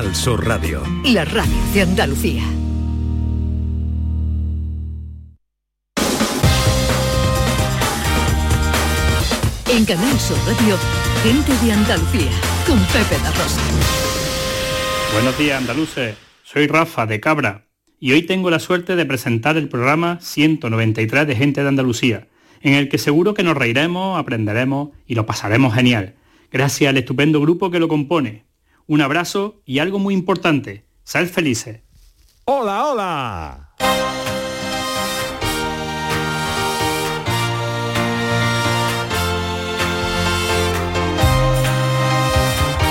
Al Sur Radio. La radio de Andalucía. En Canal Sur Radio, gente de Andalucía, con Pepe da Rosa. Buenos días, andaluces. Soy Rafa de Cabra y hoy tengo la suerte de presentar el programa 193 de Gente de Andalucía, en el que seguro que nos reiremos, aprenderemos y lo pasaremos genial, gracias al estupendo grupo que lo compone. Un abrazo y algo muy importante, sed felices. Hola, hola.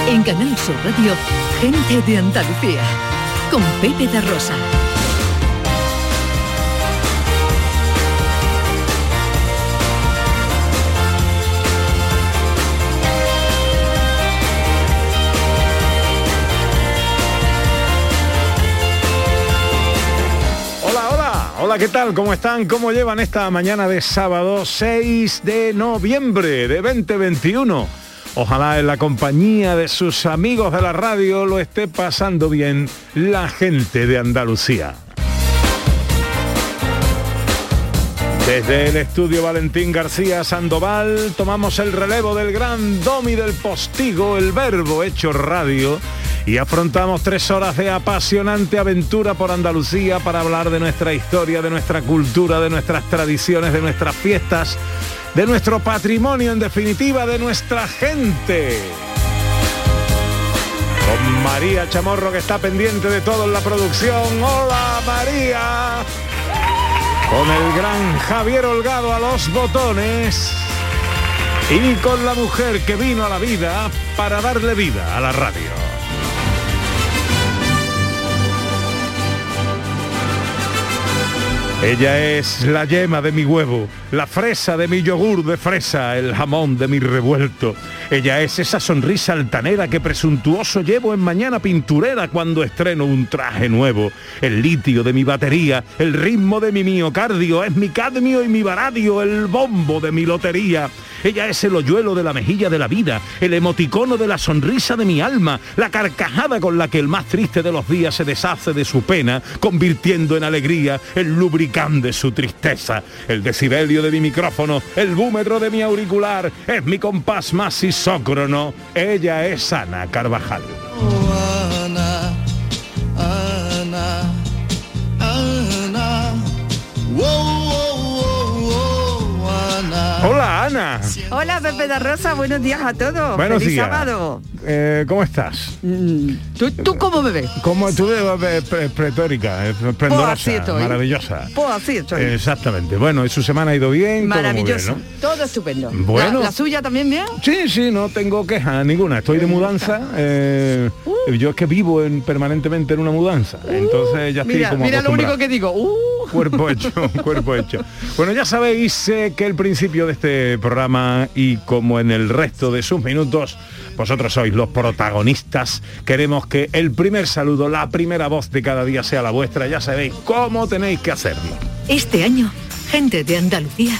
En Canal Sur Radio, gente de Andalucía, con Pepe da Rosa. Hola. ¿qué tal? ¿Cómo están? ¿Cómo llevan esta mañana de sábado 6 de noviembre de 2021? Ojalá en la compañía de sus amigos de la radio lo esté pasando bien la gente de Andalucía. Desde el estudio Valentín García Sandoval tomamos el relevo del gran domi del postigo, el verbo hecho radio, y afrontamos tres horas de apasionante aventura por Andalucía para hablar de nuestra historia, de nuestra cultura, de nuestras tradiciones, de nuestras fiestas, de nuestro patrimonio, en definitiva, de nuestra gente. Con María Chamorro que está pendiente de todo en la producción. Hola María. Con el gran Javier Holgado a los botones. Y con la mujer que vino a la vida para darle vida a la radio. Ella es la yema de mi huevo, la fresa de mi yogur de fresa, el jamón de mi revuelto. Ella es esa sonrisa altanera que presuntuoso llevo en mañana pinturera cuando estreno un traje nuevo. El litio de mi batería, el ritmo de mi miocardio, es mi cadmio y mi varadio, el bombo de mi lotería. Ella es el hoyuelo de la mejilla de la vida, el emoticono de la sonrisa de mi alma, la carcajada con la que el más triste de los días se deshace de su pena, convirtiendo en alegría el lubricán de su tristeza. El decibelio de mi micrófono, el búmetro de mi auricular, es mi compás más isócrono. Ella es Ana Carvajal. Hola Ana. Hola Pepe da Rosa, buenos días a todos. Buenos Feliz días. sábado. Eh, ¿Cómo estás? Mm, ¿Tú, tú cómo me ves? Como tú eh, pre- pretórica, eh, esplendorosa, maravillosa. Pues así estoy. Exactamente. Bueno, su semana ha ido bien, Maravilloso. todo muy bien, Todo estupendo. Bueno. ¿La, la suya también bien? Sí, sí, no tengo queja ninguna. Estoy de mudanza. eh, Uh. Yo es que vivo en, permanentemente en una mudanza. Entonces ya estoy Mira, como mira lo único que digo. Uh, Cuerpo hecho, cuerpo hecho. Bueno, ya sabéis eh, que el principio este programa y como en el resto de sus minutos, vosotros sois los protagonistas. Queremos que el primer saludo, la primera voz de cada día sea la vuestra. Ya sabéis cómo tenéis que hacerlo. Este año, gente de Andalucía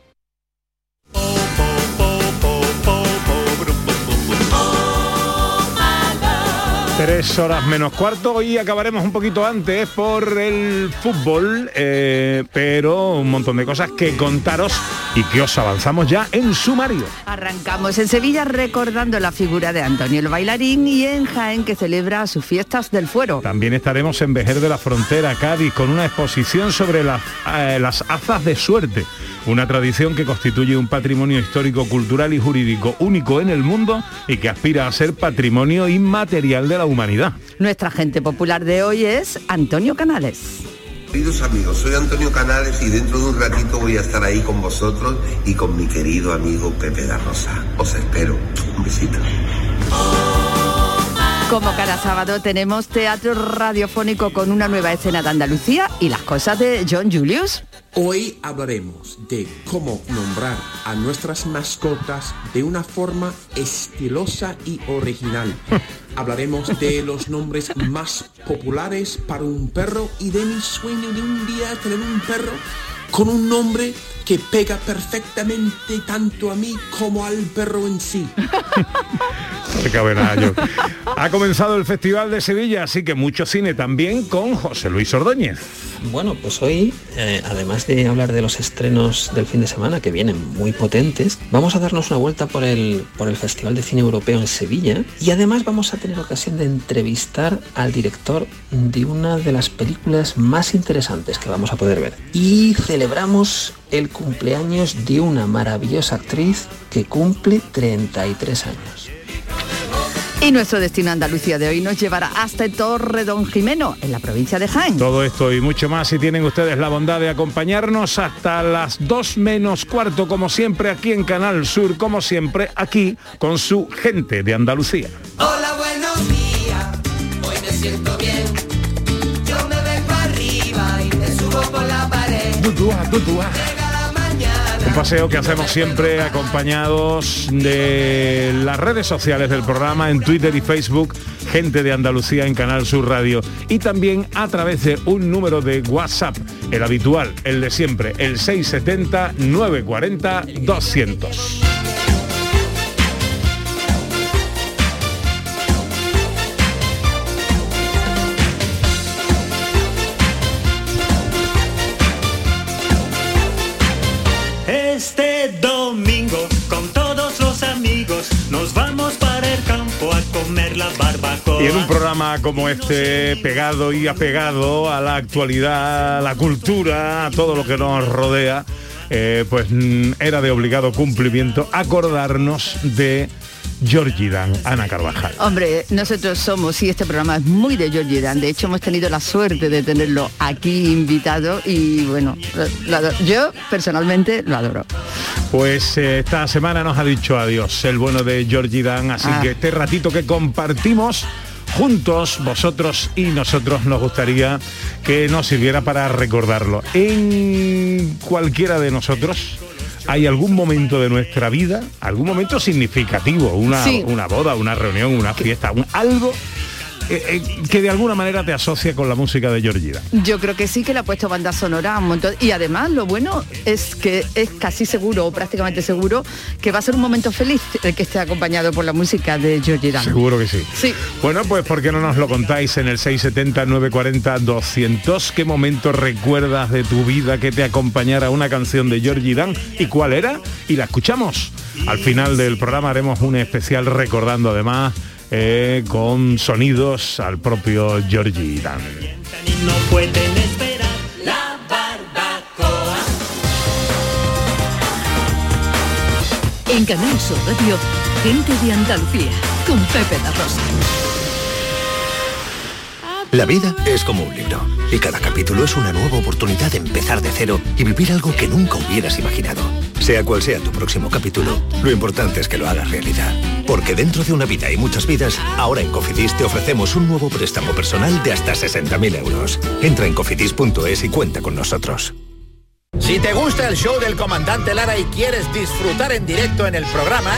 Tres horas menos cuarto y acabaremos un poquito antes por el fútbol, eh, pero un montón de cosas que contaros y que os avanzamos ya en sumario. Arrancamos en Sevilla recordando la figura de Antonio el bailarín y en Jaén que celebra sus fiestas del fuero. También estaremos en Vejer de la Frontera, Cádiz, con una exposición sobre las, eh, las azas de suerte. Una tradición que constituye un patrimonio histórico, cultural y jurídico único en el mundo y que aspira a ser patrimonio inmaterial de la humanidad. Nuestra gente popular de hoy es Antonio Canales. Queridos amigos, soy Antonio Canales y dentro de un ratito voy a estar ahí con vosotros y con mi querido amigo Pepe da Rosa. Os espero. Un besito. Como cada sábado tenemos teatro radiofónico con una nueva escena de Andalucía y las cosas de John Julius. Hoy hablaremos de cómo nombrar a nuestras mascotas de una forma estilosa y original. Hablaremos de los nombres más populares para un perro y de mi sueño de un día tener un perro con un nombre que pega perfectamente tanto a mí como al perro en sí. Ha comenzado el Festival de Sevilla, así que mucho cine también con José Luis Ordóñez. Bueno, pues hoy, eh, además de hablar de los estrenos del fin de semana, que vienen muy potentes, vamos a darnos una vuelta por el, por el Festival de Cine Europeo en Sevilla y además vamos a tener ocasión de entrevistar al director de una de las películas más interesantes que vamos a poder ver. Y celebramos el cumpleaños de una maravillosa actriz que cumple 33 años. Y nuestro destino Andalucía de hoy nos llevará hasta Torre Don Jimeno, en la provincia de Jaén. Todo esto y mucho más si tienen ustedes la bondad de acompañarnos hasta las 2 menos cuarto, como siempre, aquí en Canal Sur, como siempre, aquí con su gente de Andalucía. Hola, buenos días. Hoy me siento bien. Yo me vengo arriba y me subo por la pared. Un paseo que hacemos siempre acompañados de las redes sociales del programa en Twitter y Facebook, gente de Andalucía en Canal Sur Radio y también a través de un número de WhatsApp, el habitual, el de siempre, el 670 940 200. Y en un programa como este, pegado y apegado a la actualidad, a la cultura, a todo lo que nos rodea, eh, pues mm, era de obligado cumplimiento acordarnos de Georgie Dan, Ana Carvajal. Hombre, nosotros somos, y este programa es muy de Georgie Dan, de hecho hemos tenido la suerte de tenerlo aquí invitado y bueno, yo personalmente lo adoro. Pues eh, esta semana nos ha dicho adiós el bueno de Georgie Dan, así Ah. que este ratito que compartimos juntos, vosotros y nosotros, nos gustaría que nos sirviera para recordarlo. En cualquiera de nosotros hay algún momento de nuestra vida, algún momento significativo, una, Sí. una boda, una reunión, una fiesta, un- algo eh, eh, que de alguna manera te asocia con la música de Georgie Dan. Yo creo que sí que le ha puesto banda sonora a un montón. Y además lo bueno es que es casi seguro o prácticamente seguro que va a ser un momento feliz el que esté acompañado por la música de Georgie Dan. Seguro que sí. Sí. Bueno, pues ¿por qué no nos lo contáis en el 670-940-200? ¿Qué momento recuerdas de tu vida que te acompañara una canción de Georgie Dan? ¿Y cuál era? Y la escuchamos. Al final del programa haremos un especial recordando además eh, con sonidos al propio Georgie Dan. No pueden esperar la barbacoa. En Canal Sur Radio, gente de Andalucía, con Pepe La Rosa. La vida es como un libro y cada capítulo es una nueva oportunidad de empezar de cero y vivir algo que nunca hubieras imaginado. Sea cual sea tu próximo capítulo, lo importante es que lo hagas realidad. Porque dentro de una vida y muchas vidas, ahora en Cofidis te ofrecemos un nuevo préstamo personal de hasta 60.000 euros. Entra en cofidis.es y cuenta con nosotros. Si te gusta el show del comandante Lara y quieres disfrutar en directo en el programa,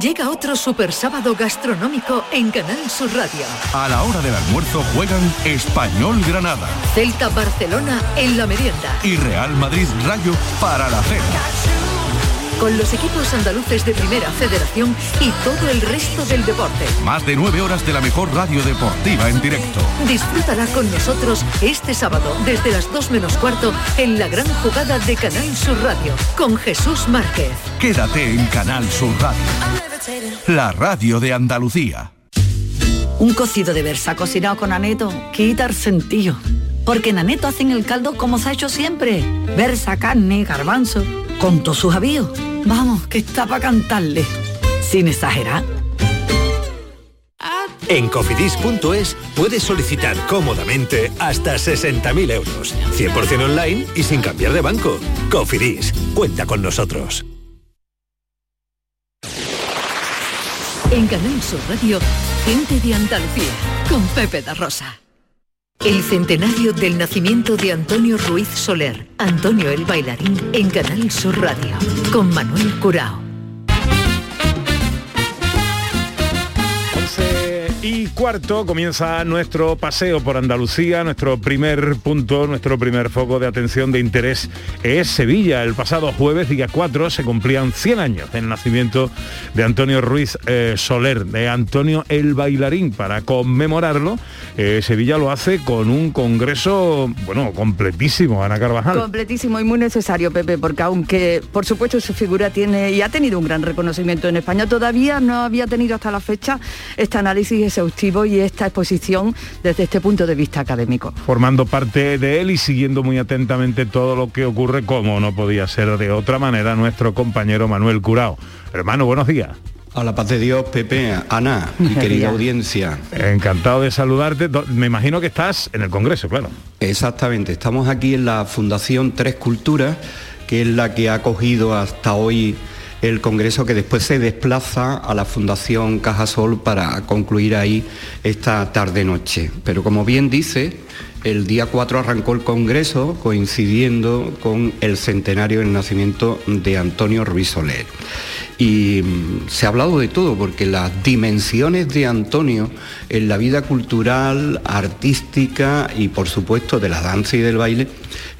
Llega otro super sábado gastronómico en Canal Sur Radio. A la hora del almuerzo juegan Español Granada Celta Barcelona en la merienda. y Real Madrid Rayo para la cena. Con los equipos andaluces de Primera Federación y todo el resto del deporte. Más de nueve horas de la mejor radio deportiva en directo. Disfrútala con nosotros este sábado desde las 2 menos cuarto en la gran jugada de Canal Sur Radio con Jesús Márquez. Quédate en Canal Sur Radio. La radio de Andalucía. Un cocido de versa cocinado con aneto quita el sentido. Porque en aneto hacen el caldo como se ha hecho siempre. Versa, carne, garbanzo, con todos sus avíos. Vamos, que está para cantarle. Sin exagerar. En cofidis.es puedes solicitar cómodamente hasta 60.000 euros, 100% online y sin cambiar de banco. Cofidis, cuenta con nosotros. En Canal Sur Radio, gente de Andalucía con Pepe da Rosa. El centenario del nacimiento de Antonio Ruiz Soler, Antonio el bailarín, en Canal Sur Radio, con Manuel Curao. Y cuarto comienza nuestro paseo por Andalucía, nuestro primer punto, nuestro primer foco de atención de interés es Sevilla. El pasado jueves, día 4, se cumplían 100 años del nacimiento de Antonio Ruiz eh, Soler, de Antonio el Bailarín. Para conmemorarlo, eh, Sevilla lo hace con un congreso, bueno, completísimo, Ana Carvajal. Completísimo y muy necesario, Pepe, porque aunque por supuesto su figura tiene y ha tenido un gran reconocimiento en España, todavía no había tenido hasta la fecha este análisis exhaustivo y esta exposición desde este punto de vista académico. formando parte de él y siguiendo muy atentamente todo lo que ocurre, como no podía ser de otra manera, nuestro compañero Manuel Curao. Hermano, buenos días. A la paz de Dios, Pepe, Ana, mi querida audiencia. Encantado de saludarte. Me imagino que estás en el Congreso, claro. Exactamente, estamos aquí en la Fundación Tres Culturas, que es la que ha acogido hasta hoy el Congreso, que después se desplaza a la Fundación Cajasol para concluir ahí esta tarde-noche. Pero como bien dice, el día 4 arrancó el Congreso coincidiendo con el centenario del nacimiento de Antonio Ruiz Soler. Y mm, se ha hablado de todo, porque las dimensiones de Antonio en la vida cultural, artística y por supuesto de la danza y del baile,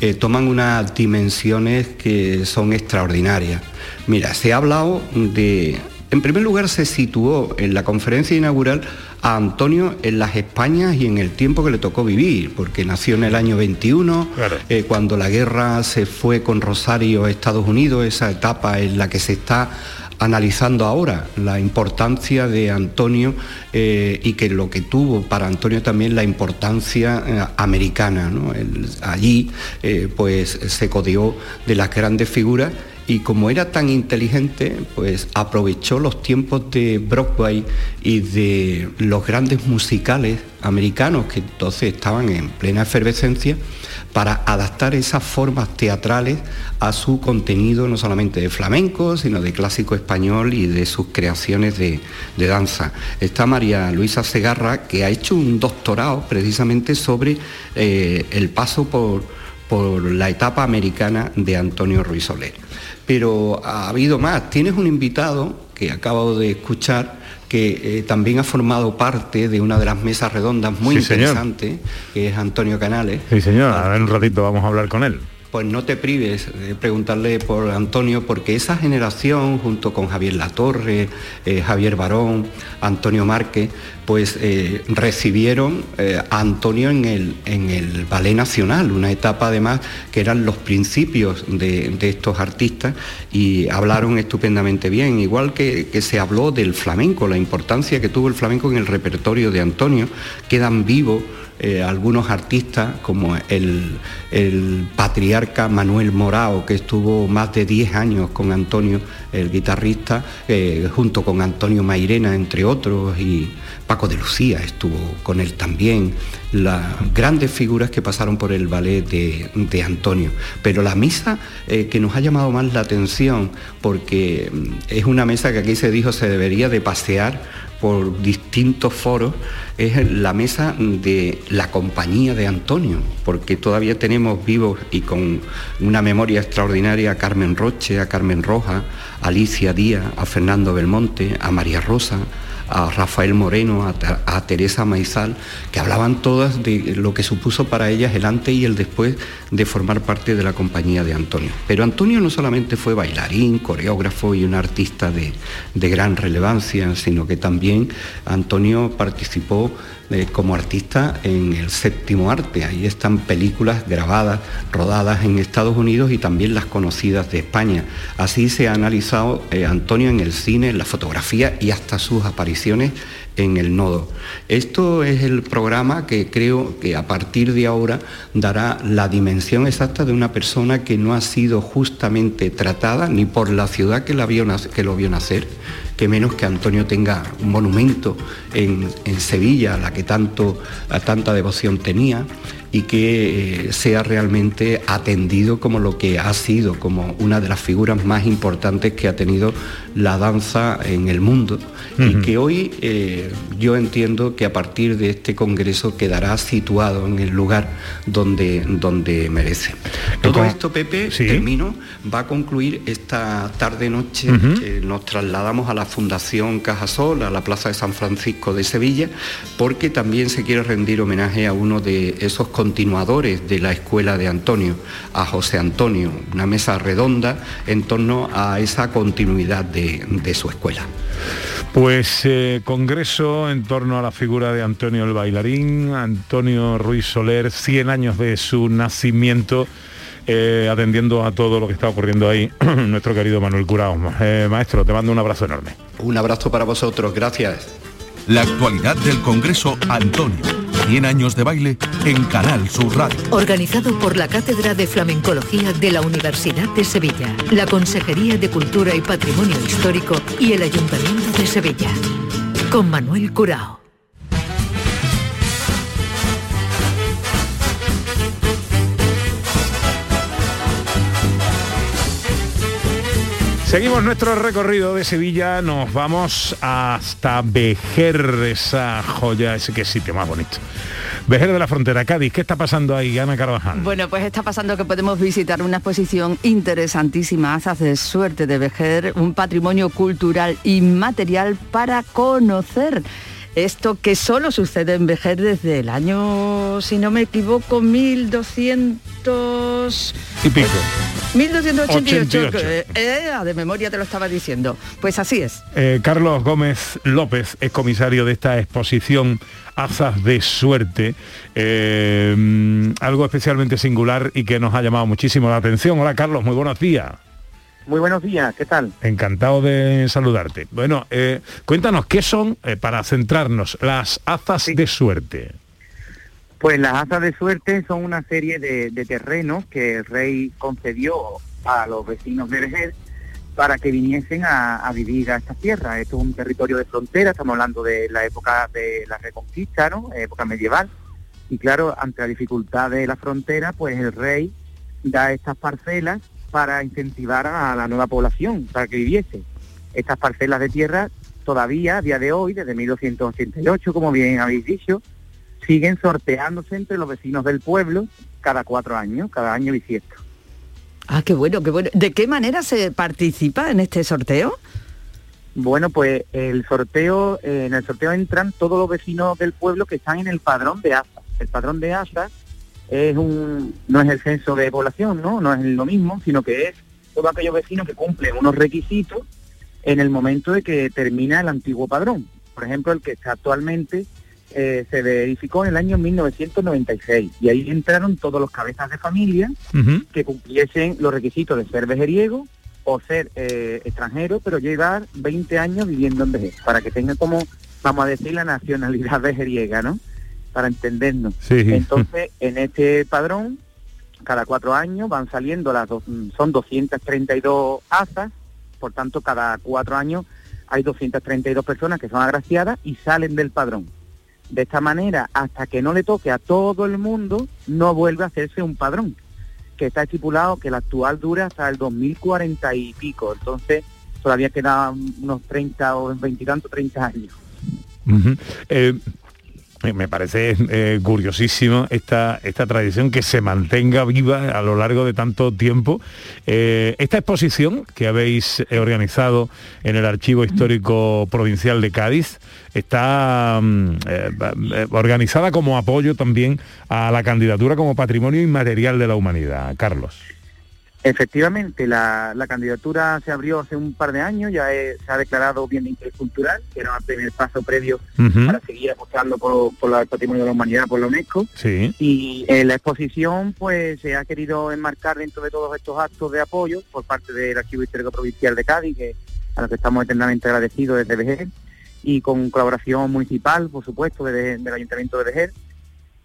eh, toman unas dimensiones que son extraordinarias. Mira, se ha hablado de... En primer lugar se situó en la conferencia inaugural a Antonio en las Españas y en el tiempo que le tocó vivir, porque nació en el año 21, eh, cuando la guerra se fue con Rosario a Estados Unidos, esa etapa en la que se está analizando ahora la importancia de Antonio eh, y que lo que tuvo para Antonio también la importancia eh, americana. allí eh, pues se codeó de las grandes figuras y como era tan inteligente, pues aprovechó los tiempos de Broadway y de los grandes musicales americanos que entonces estaban en plena efervescencia para adaptar esas formas teatrales a su contenido no solamente de flamenco, sino de clásico español y de sus creaciones de, danza. Está María Luisa Segarra, que ha hecho un doctorado precisamente sobre eh, el paso por, por la etapa americana de Antonio Ruiz Soler. Pero ha habido más. Tienes un invitado que acabo de escuchar que eh, también ha formado parte de una de las mesas redondas muy Sí, señor. interesante, que es Antonio Canales. Sí, señor, ahora en un ratito vamos a hablar con él. Pues no te prives de preguntarle por Antonio, porque esa generación, junto con Javier Latorre, eh, Javier Barón, Antonio Márquez, pues eh, recibieron eh, a Antonio en el, en el Ballet Nacional, una etapa además que eran los principios de, de estos artistas y hablaron estupendamente bien, igual que, que se habló del flamenco, la importancia que tuvo el flamenco en el repertorio de Antonio, quedan vivos eh, algunos artistas como el, patriarca Manuel Morao, que estuvo más de 10 años con Antonio, el guitarrista, eh, junto con Antonio Mairena, entre otros, y Paco de Lucía estuvo con él también, las grandes figuras que pasaron por el ballet de, de Antonio. Pero la misa eh, que nos ha llamado más la atención, porque mm, es una mesa que aquí se dijo se debería de pasear por distintos foros es la mesa de la compañía de Antonio, porque todavía tenemos vivos y con una memoria extraordinaria a Carmen Roche, a Carmen Roja, a Alicia Díaz, a Fernando Belmonte, a María Rosa, a Rafael Moreno, a, Teresa Maizal, que hablaban todas de lo que supuso para ellas el antes y el después de formar parte de la compañía de Antonio. Pero Antonio no solamente fue bailarín, coreógrafo y un artista de, de gran relevancia, sino que también Antonio participó eh, como artista en el séptimo arte. Ahí están películas grabadas, rodadas en Estados Unidos y también las conocidas de España. Así se ha analizado eh, Antonio en el cine, en la fotografía y hasta sus apariciones en el nodo. Esto es el programa que creo que a partir de ahora dará la dimensión exacta de una persona que no ha sido justamente tratada ni por la ciudad que, la que lo vio nacer, que menos que Antonio tenga un monumento en, en Sevilla, a la que tanto, a tanta devoción tenía, y que eh, sea realmente atendido como lo que ha sido, como una de las figuras más importantes que ha tenido la danza en el mundo. Y que hoy eh, yo entiendo que a partir de este congreso quedará situado en el lugar donde, donde merece. Todo esto, Pepe, termino, va a concluir esta tarde-noche, nos trasladamos a la Fundación Cajasol, a la Plaza de San Francisco de Sevilla, porque también se quiere rendir homenaje a uno de esos continuadores de la escuela de Antonio, a José Antonio, una mesa redonda en torno a esa continuidad de su escuela. Pues eh, congreso en torno a la figura de Antonio el bailarín, Antonio Ruiz Soler, 100 años de su nacimiento. Eh, atendiendo a todo lo que está ocurriendo ahí, nuestro querido Manuel Curao. Eh, maestro, te mando un abrazo enorme. Un abrazo para vosotros, gracias. La actualidad del Congreso Antonio 100 años de baile en Canal Sur Radio. Organizado por la Cátedra de Flamencología de la Universidad de Sevilla, la Consejería de Cultura y Patrimonio Histórico y el Ayuntamiento de Sevilla. Con Manuel Curao. Seguimos nuestro recorrido de Sevilla, nos vamos hasta Vejer, esa joya, ese que sitio más bonito. Vejer de la Frontera, Cádiz, ¿qué está pasando ahí, Ana Carvajal? Bueno, pues está pasando que podemos visitar una exposición interesantísima, Azas de Suerte de Vejer, un patrimonio cultural inmaterial para conocer esto que solo sucede en Vejer desde el año, si no me equivoco, 1200... Y pico. 1288, eh, de memoria te lo estaba diciendo. Pues así es. Eh, Carlos Gómez López es comisario de esta exposición Azas de Suerte, eh, algo especialmente singular y que nos ha llamado muchísimo la atención. Hola Carlos, muy buenos días. Muy buenos días, ¿qué tal? Encantado de saludarte. Bueno, cuéntanos, ¿qué son, para centrarnos, las azas de suerte? Pues las asas de suerte son una serie de, terrenos que el rey concedió a los vecinos de Vejer para que viniesen a, vivir a esta tierra. Esto es un territorio de frontera, estamos hablando de la época de la reconquista, ¿no? Época medieval. Y claro, ante la dificultad de la frontera, pues el rey da estas parcelas para incentivar a la nueva población, para que viviese. Estas parcelas de tierra todavía, a día de hoy, desde 1288, como bien habéis dicho, siguen sorteándose entre los vecinos del pueblo cada cuatro años, cada año bisiesto. Ah, qué bueno, qué bueno. ¿De qué manera se participa en este sorteo? Bueno, pues el sorteo, eh, en el sorteo entran todos los vecinos del pueblo que están en el padrón de ASA. El padrón de ASA es un, no es el censo de población, ¿no? No es lo mismo, sino que es todos aquellos vecinos que cumplen unos requisitos en el momento de que termina el antiguo padrón. Por ejemplo, el que está actualmente eh, se verificó en el año 1996 y ahí entraron todos los cabezas de familia que cumpliesen los requisitos de ser vejeriego o ser eh, extranjero, pero llevar 20 años viviendo en vejez, para que tengan como, vamos a decir, la nacionalidad vejeriega, ¿no? Para entendernos. Entonces, en este padrón, cada cuatro años van saliendo las dos, son 232 asas, por tanto, cada cuatro años hay 232 personas que son agraciadas y salen del padrón. De esta manera, hasta que no le toque a todo el mundo, no vuelve a hacerse un padrón, que está estipulado que el actual dura hasta el 2040 y pico. Entonces, todavía quedan unos 30 o 20 y tanto, 30 años. Eh, Me parece eh, curiosísimo esta, esta tradición que se mantenga viva a lo largo de tanto tiempo. Eh, esta exposición que habéis eh, organizado en el Archivo Histórico Provincial de Cádiz está mm, eh, eh, organizada como apoyo también a la candidatura como patrimonio inmaterial de la humanidad. Carlos. Efectivamente, la, la candidatura se abrió hace un par de años, ya se ha declarado bien de interés cultural, que era el primer paso previo para seguir apostando por, el patrimonio de la humanidad, por la UNESCO. Sí. Y eh, la exposición pues se ha querido enmarcar dentro de todos estos actos de apoyo por parte del Archivo Histórico Provincial de Cádiz, que, a lo que estamos eternamente agradecidos desde Vejer, y con colaboración municipal, por supuesto, de- del Ayuntamiento de Vejer,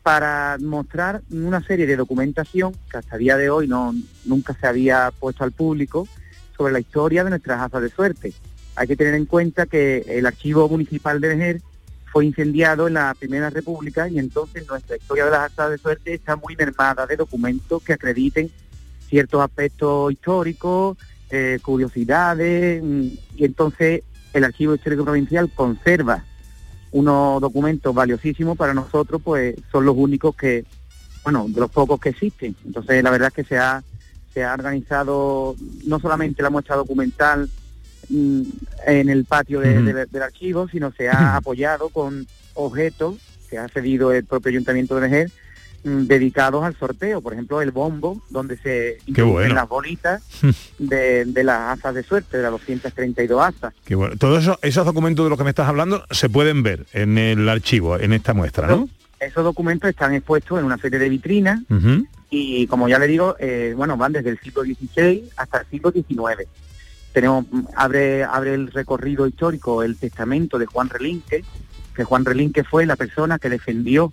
para mostrar una serie de documentación que hasta el día de hoy no nunca se había puesto al público sobre la historia de nuestras azas de suerte. Hay que tener en cuenta que el archivo municipal de Vejer fue incendiado en la Primera República y entonces nuestra historia de las azas de suerte está muy mermada de documentos que acrediten ciertos aspectos históricos, eh, curiosidades, mm, y entonces el Archivo Histórico Provincial conserva unos documentos valiosísimos para nosotros, pues son los únicos que, bueno, de los pocos que existen. Entonces la verdad es que se ha, se ha organizado no solamente la muestra documental mm, en el patio de- Ujú. de- del archivo, sino se ha apoyado con objetos que ha cedido el propio Ayuntamiento de Vejer dedicados al sorteo, por ejemplo el bombo, donde se introducen bueno. las bolitas de, de las asas de suerte, de las 232 asas. Qué bueno. Todos esos, esos documentos de los que me estás hablando se pueden ver en el archivo, en esta muestra, ¿no? Esos documentos están expuestos en una serie de vitrinas y como ya le digo, eh, bueno, van desde el siglo XVI hasta el siglo XIX. Tenemos, mm, abre, abre el recorrido histórico el testamento de Juan Relinque, que Juan Relinque fue la persona que defendió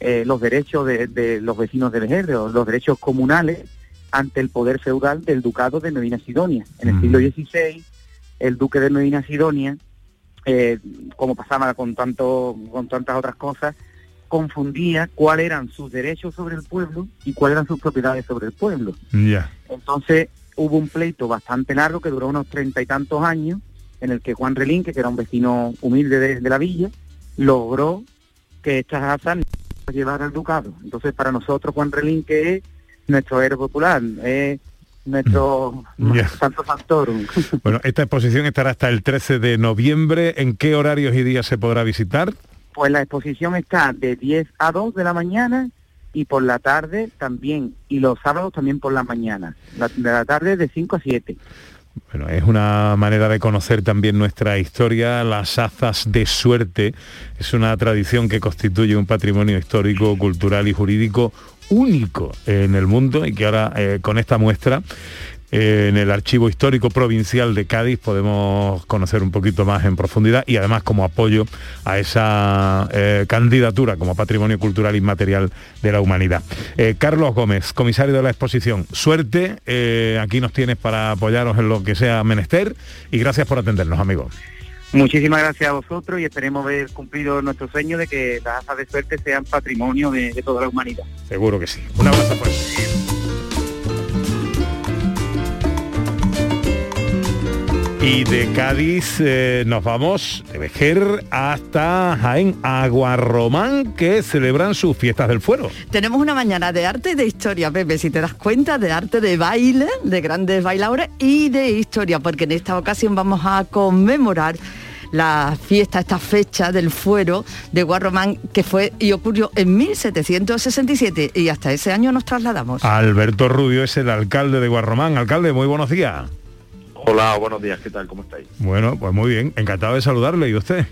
eh, los derechos de, de los vecinos de Vejer, de los, derechos comunales ante el poder feudal del ducado de Medina Sidonia. En el siglo XVI, el duque de Medina Sidonia, eh, como pasaba con tanto, con tantas otras cosas, confundía cuáles eran sus derechos sobre el pueblo y cuáles eran sus propiedades sobre el pueblo. Ya. Entonces hubo un pleito bastante largo que duró unos treinta y tantos años, en el que Juan Relinque, que era un vecino humilde de, de la villa, logró que estas asas llevaran al ducado. Entonces para nosotros Juan Relinque es nuestro héroe popular, es nuestro Ya. santo santorum. Bueno, esta exposición estará hasta el 13 de noviembre. ¿En qué horarios y días se podrá visitar? Pues la exposición está de 10 a 2 de la mañana y por la tarde también, y los sábados también por la mañana. La, de la tarde de 5 a 7. Bueno, es una manera de conocer también nuestra historia. Las azas de suerte es una tradición que constituye un patrimonio histórico, cultural y jurídico único en el mundo y que ahora eh, con esta muestra en el Archivo Histórico Provincial de Cádiz podemos conocer un poquito más en profundidad y además como apoyo a esa eh, candidatura como patrimonio cultural inmaterial de la humanidad. Eh, Carlos Gómez, comisario de la exposición, suerte, eh, aquí nos tienes para apoyaros en lo que sea menester y gracias por atendernos, amigos. Muchísimas gracias a vosotros y esperemos ver cumplido nuestro sueño de que las asas de suerte sean patrimonio de, de toda la humanidad. Seguro que sí. Un abrazo fuerte. Y de Cádiz eh, nos vamos de Vejer hasta Jaén, Aguarromán, que celebran sus fiestas del fuero. Tenemos una mañana de arte y de historia, Pepe, si te das cuenta, de arte de baile, de grandes bailadores y de historia, porque en esta ocasión vamos a conmemorar la fiesta, esta fecha del fuero de Guarromán, que fue y ocurrió en 1767 y hasta ese año nos trasladamos. Alberto Rubio es el alcalde de Guarromán. Alcalde, muy buenos días. Hola, buenos días, ¿qué tal? ¿Cómo estáis? Bueno, pues muy bien, encantado de saludarle. ¿Y usted?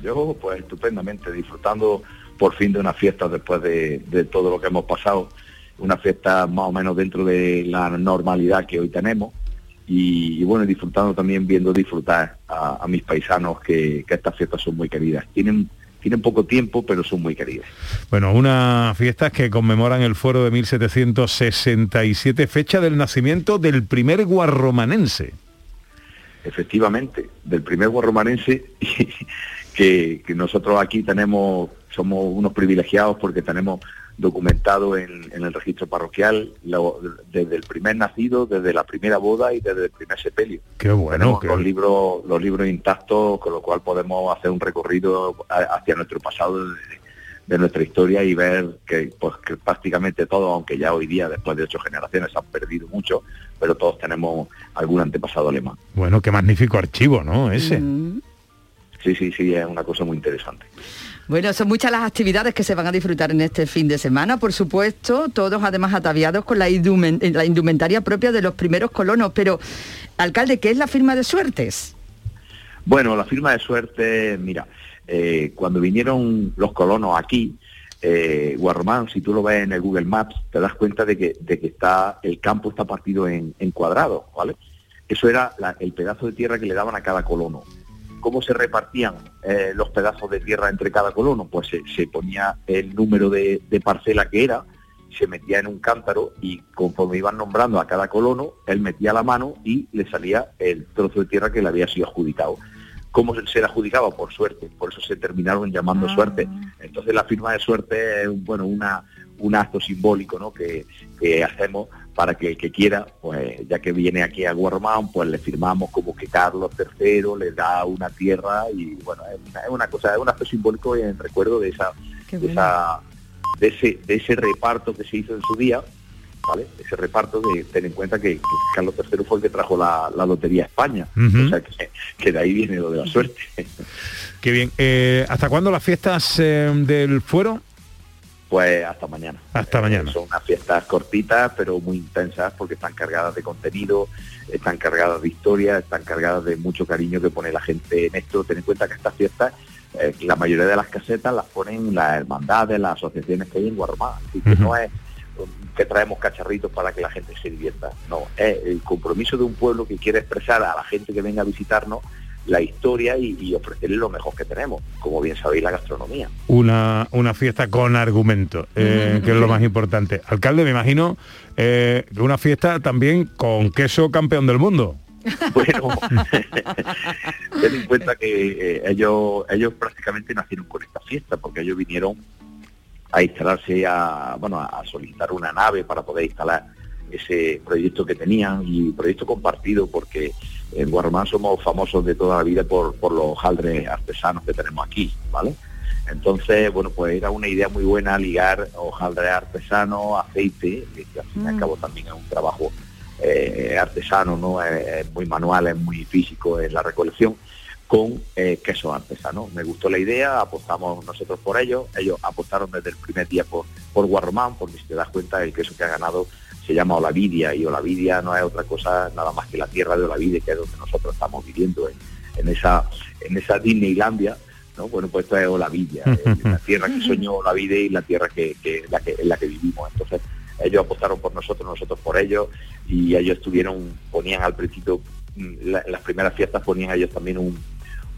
Yo, pues estupendamente, disfrutando por fin de una fiesta después de, de todo lo que hemos pasado. Una fiesta más o menos dentro de la normalidad que hoy tenemos. Y, y bueno, disfrutando también, viendo disfrutar a, a mis paisanos que, que estas fiestas son muy queridas. Tienen, tienen poco tiempo, pero son muy queridas. Bueno, unas fiestas que conmemoran el fuero de 1767, fecha del nacimiento del primer guarromanense. efectivamente, del primer guarromanense que, que nosotros aquí tenemos, somos unos privilegiados porque tenemos documentado en, en el registro parroquial lo- desde el primer nacido, desde la primera boda y desde el primer sepelio. Qué bueno. Qué- los libros, los libros intactos, con lo cual podemos hacer un recorrido a- hacia nuestro pasado de nuestra historia y ver que, pues, que prácticamente todos, aunque ya hoy día, después de ocho generaciones, han perdido mucho, pero todos tenemos algún antepasado alemán. Bueno, qué magnífico archivo, ¿no? Ese. Mm. Sí, sí, sí, es una cosa muy interesante. Bueno, son muchas las actividades que se van a disfrutar en este fin de semana, por supuesto, todos además ataviados con la, indumen- la indumentaria propia de los primeros colonos. Pero, alcalde, ¿qué es la firma de suertes? Bueno, la firma de suerte, mira, eh, cuando vinieron los colonos aquí, eh, si tú lo ves en el Google Maps, te das cuenta de que, de que está, el campo está partido en, en cuadrados, ¿vale? Eso era la- el pedazo de tierra que le daban a cada colono. ¿Cómo se repartían eh, los pedazos de tierra entre cada colono? Pues se, se ponía el número de, de parcela que era, se metía en un cántaro y conforme iban nombrando a cada colono, él metía la mano y le salía el trozo de tierra que le había sido adjudicado. ¿Cómo se le adjudicaba? Por suerte, por eso se terminaron llamando suerte. Entonces la firma de suerte es un- bueno una un acto simbólico ¿no? que, que hacemos para que el que quiera, pues ya que viene aquí a Guarmán, pues le firmamos como que Carlos III le da una tierra y bueno, es una, es una cosa, es un acto simbólico en recuerdo de esa, de esa de ese, de ese reparto que se hizo en su día, ¿vale? Ese reparto de tener en cuenta que, que Carlos III fue el que trajo la, la lotería a España. O sea que, que de ahí viene lo de la suerte. Qué bien. Eh, ¿Hasta cuándo las fiestas eh, del fuero? Pues hasta mañana. Hasta mañana. Son unas fiestas cortitas, pero muy intensas, porque están cargadas de contenido, están cargadas de historia, están cargadas de mucho cariño que pone la gente en esto. Ten en cuenta que estas fiestas, eh, la mayoría de las casetas las ponen las hermandades, las asociaciones que hay en Guarromán. Así que no es que traemos cacharritos para que la gente se divierta. No, es el compromiso de un pueblo que quiere expresar a la gente que venga a visitarnos la historia y, y ofrecerle lo mejor que tenemos, como bien sabéis la gastronomía. Una, una fiesta con argumento, eh, que es lo más importante. Alcalde, me imagino eh, una fiesta también con queso campeón del mundo. Bueno, ten en cuenta que eh, ellos ellos prácticamente nacieron con esta fiesta, porque ellos vinieron a instalarse, a bueno, a solicitar una nave para poder instalar ese proyecto que tenían y proyecto compartido, porque en Guarromán somos famosos de toda la vida por, por los jaldres artesanos que tenemos aquí, ¿vale? Entonces, bueno, pues era una idea muy buena ligar hojaldre artesano, aceite, que al fin y al cabo también es un trabajo eh, artesano, ¿no? Es, es muy manual, es muy físico en la recolección, con eh, queso artesano. Me gustó la idea, apostamos nosotros por ello, ellos apostaron desde el primer día por, por Guarromán, porque si te das cuenta el queso que ha ganado se llama Olavidia y Olavidia no es otra cosa nada más que la tierra de Olavide, que es donde nosotros estamos viviendo, en, en esa en esa Disneylandia, ¿no? Bueno, pues esto es Olavidia, eh, la tierra que soñó Olavide y la tierra que, que, la que en la que vivimos. Entonces, ellos apostaron por nosotros, nosotros por ellos, y ellos tuvieron, ponían al principio, mm, la- en las primeras fiestas ponían ellos también un,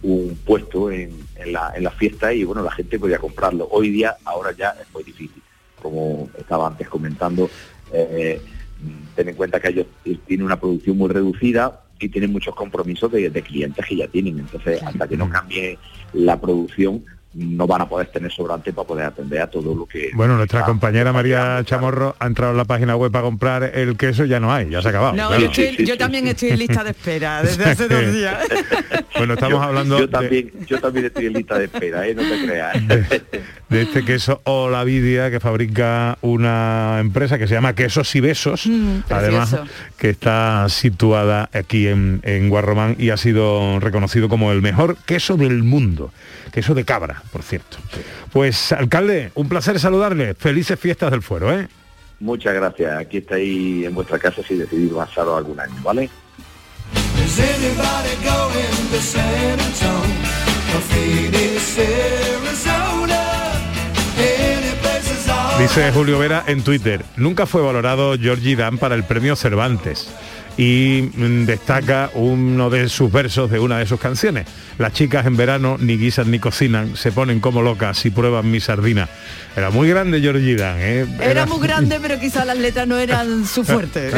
un puesto en, en la, en la fiesta y bueno, la gente podía comprarlo. Hoy día, ahora ya es muy difícil, como estaba antes comentando, eh, mm, ten en cuenta que ellos eh, tienen una producción muy reducida y tienen muchos compromisos de, de clientes que ya tienen. Entonces, hasta que no cambie la producción, no van a poder tener sobrante para poder atender a todo lo que... Bueno, nuestra compañera María Chamorro ha entrado en la página web para comprar el queso, ya no hay, ya se ha acabado. No, claro. yo, estoy- yo también estoy en lista de espera desde hace dos días. Bueno, estamos Yo- hablando yo de- también, yo también estoy en lista de espera, ¿eh? no te creas. de este queso Olavidia que fabrica una empresa que se llama Quesos y Besos, Mm, además precioso. que está situada aquí en, en Guarromán y ha sido reconocido como el mejor queso del mundo, queso de cabra, por cierto. Pues alcalde, un placer saludarle, felices fiestas del fuero, ¿eh? Muchas gracias. Aquí estáis en vuestra casa si decidís pasaros algún año, ¿vale? Dice Julio Vera en Twitter, nunca fue valorado Georgie Dan para el premio Cervantes y destaca uno de sus versos de una de sus canciones. Las chicas en verano ni guisan ni cocinan, se ponen como locas y prueban mi sardina. Era muy grande Georgie Dan, ¿eh? Era muy grande, pero quizá las letras no eran su fuerte.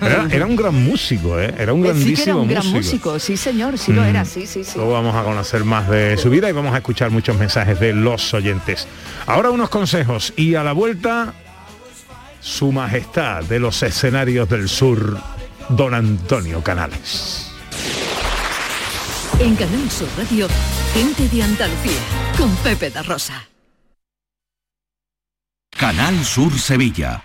era, era un gran músico, ¿eh? Era un sí grandísimo que era un gran músico. músico, sí señor, sí lo Mm. era, sí, sí, sí. Luego vamos a conocer más de su vida y vamos a escuchar muchos mensajes de los oyentes. Ahora unos consejos y a la vuelta, su majestad de los escenarios del sur, don Antonio Canales. En Canal Sur Radio, gente de Andalucía, con Pepe da Rosa. Canal Sur Sevilla.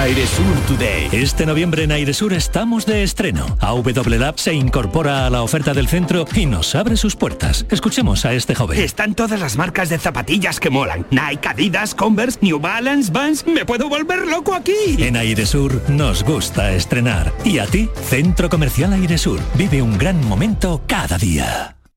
Airesur Today. Este noviembre en Airesur estamos de estreno. AW Lab se incorpora a la oferta del centro y nos abre sus puertas. Escuchemos a este joven. Están todas las marcas de zapatillas que molan. Nike, Adidas, Converse, New Balance, Vans. Me puedo volver loco aquí. En Airesur nos gusta estrenar. ¿Y a ti? Centro Comercial Airesur. Vive un gran momento cada día.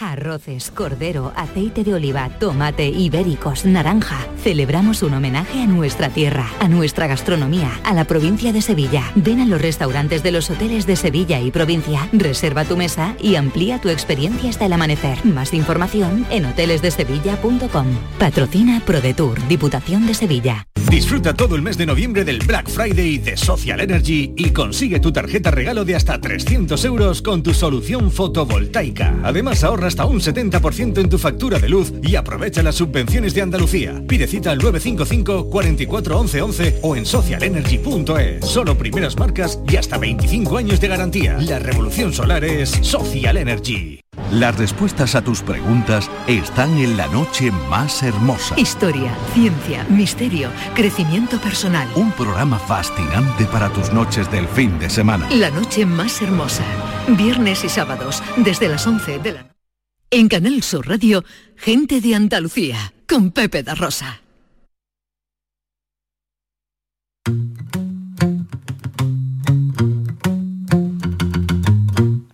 Arroces, cordero, aceite de oliva, tomate, ibéricos, naranja. Celebramos un homenaje a nuestra tierra, a nuestra gastronomía, a la provincia de Sevilla. Ven a los restaurantes de los hoteles de Sevilla y provincia, reserva tu mesa y amplía tu experiencia hasta el amanecer. Más información en hotelesdesevilla.com. Patrocina ProDetour, Diputación de Sevilla. Disfruta todo el mes de noviembre del Black Friday de Social Energy y consigue tu tarjeta regalo de hasta 300 euros con tu solución fotovoltaica. Además ahorra hasta un 70% en tu factura de luz y aprovecha las subvenciones de Andalucía. Pide cita al 955 44 11 11 o en socialenergy.es. Solo primeras marcas y hasta 25 años de garantía. La revolución solar es Social Energy. Las respuestas a tus preguntas están en la noche más hermosa. Historia, ciencia, misterio, crecimiento personal. Un programa fascinante para tus noches del fin de semana. La noche más hermosa. Viernes y sábados, desde las 11 de la noche. En Canal Sur Radio, Gente de Andalucía, con Pepe da Rosa.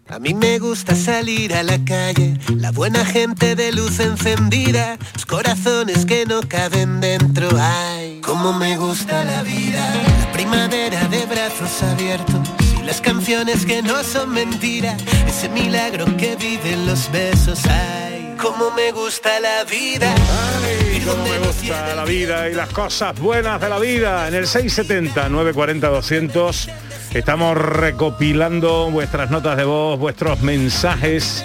A mí me gusta salir a la calle, la buena gente de luz encendida, los corazones que no caben dentro. Ay, cómo me gusta la vida, la primavera de brazos abiertos las canciones que no son mentira, ese milagro que viven los besos. Ay, cómo me gusta la vida. Ay, cómo me gusta la vida y las cosas buenas de la vida. En el 670 940 200 estamos recopilando vuestras notas de voz, vuestros mensajes.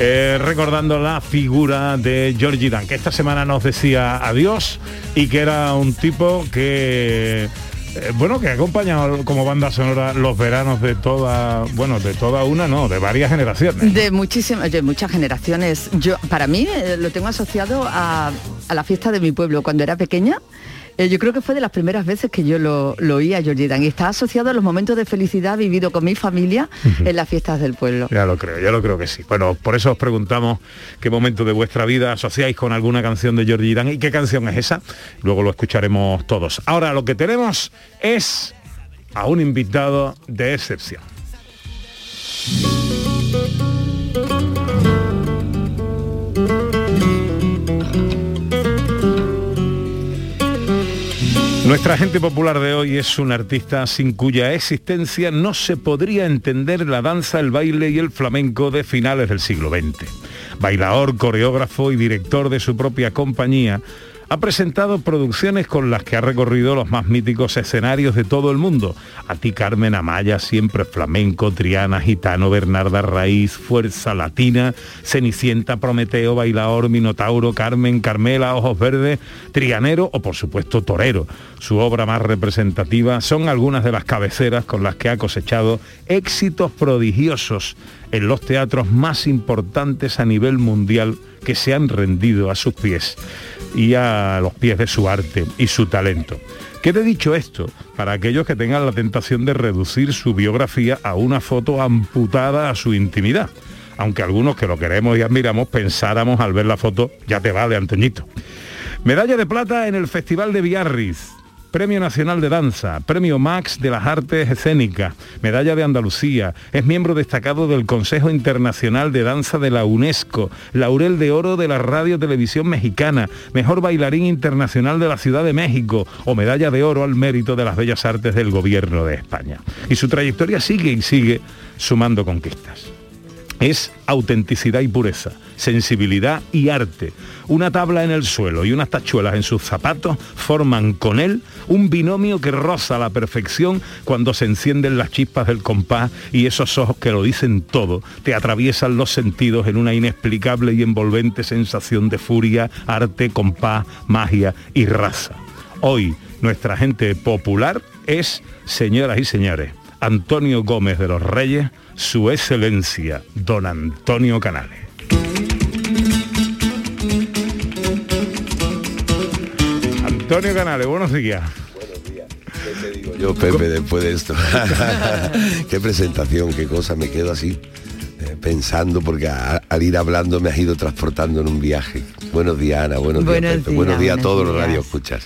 eh, recordando la figura de Georgie Dan, que esta semana nos decía adiós y que era un tipo que eh, bueno, que ha acompañado como banda sonora los veranos de toda, bueno, de toda una, no, de varias generaciones. De muchísimas, de muchas generaciones. Yo, para mí, eh, lo tengo asociado a, a la fiesta de mi pueblo. Cuando era pequeña, eh, yo creo que fue de las primeras veces que yo lo, lo oí a Georgie Dan. Y está asociado a los momentos de felicidad vivido con mi familia en las fiestas del pueblo. Ya lo creo, ya lo creo que sí. Bueno, por eso os preguntamos qué momento de vuestra vida asociáis con alguna canción de Georgie Dan y qué canción es esa. Luego lo escucharemos todos. Ahora lo que tenemos es a un invitado de excepción. Nuestra gente popular de hoy es un artista sin cuya existencia no se podría entender la danza, el baile y el flamenco de finales del siglo XX. Bailador, coreógrafo y director de su propia compañía, ha presentado producciones con las que ha recorrido los más míticos escenarios de todo el mundo. A ti Carmen Amaya, siempre flamenco, Triana, Gitano, Bernarda Raíz, Fuerza Latina, Cenicienta, Prometeo, Bailador, Minotauro, Carmen, Carmela, Ojos Verdes, Trianero o por supuesto Torero. Su obra más representativa son algunas de las cabeceras con las que ha cosechado éxitos prodigiosos en los teatros más importantes a nivel mundial que se han rendido a sus pies y a los pies de su arte y su talento. Quede dicho esto, para aquellos que tengan la tentación de reducir su biografía a una foto amputada a su intimidad, aunque algunos que lo queremos y admiramos pensáramos al ver la foto, ya te vale, Antoñito. Medalla de plata en el Festival de Biarritz. Premio Nacional de Danza, Premio Max de las Artes Escénicas, Medalla de Andalucía, es miembro destacado del Consejo Internacional de Danza de la UNESCO, Laurel de Oro de la Radio Televisión Mexicana, Mejor Bailarín Internacional de la Ciudad de México o Medalla de Oro al Mérito de las Bellas Artes del Gobierno de España. Y su trayectoria sigue y sigue sumando conquistas es autenticidad y pureza, sensibilidad y arte. Una tabla en el suelo y unas tachuelas en sus zapatos forman con él un binomio que roza la perfección cuando se encienden las chispas del compás y esos ojos que lo dicen todo te atraviesan los sentidos en una inexplicable y envolvente sensación de furia, arte, compás, magia y raza. Hoy nuestra gente popular es, señoras y señores, Antonio Gómez de los Reyes, su excelencia, don Antonio Canales. Antonio Canales, buenos días. Yo, Pepe, después de esto. qué presentación, qué cosa, me quedo así eh, pensando porque a- al ir hablando me has ido transportando en un viaje. Buenos días, Ana, buenos, Buenos días, Pepe. días, buenos días a buenos todos los días. radioescuchas.